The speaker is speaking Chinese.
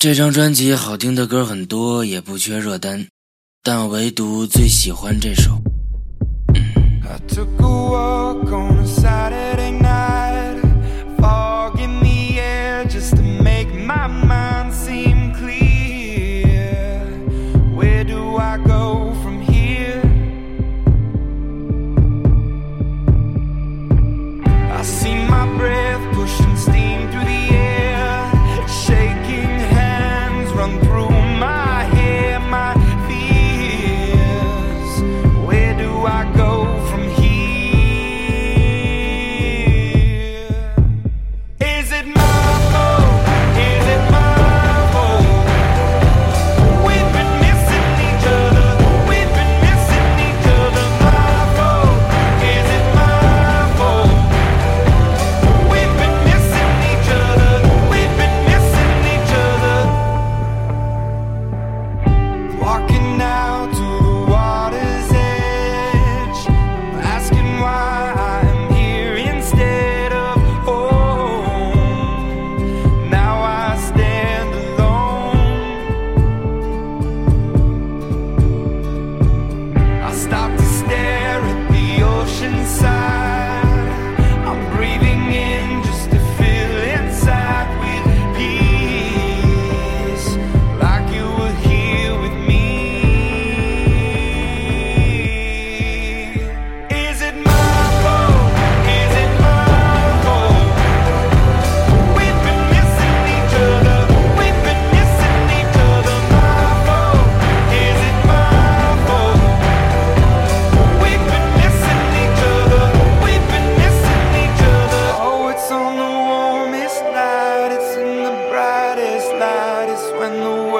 这张专辑好听的歌很多，也不缺热单，但唯独最喜欢这首。when the world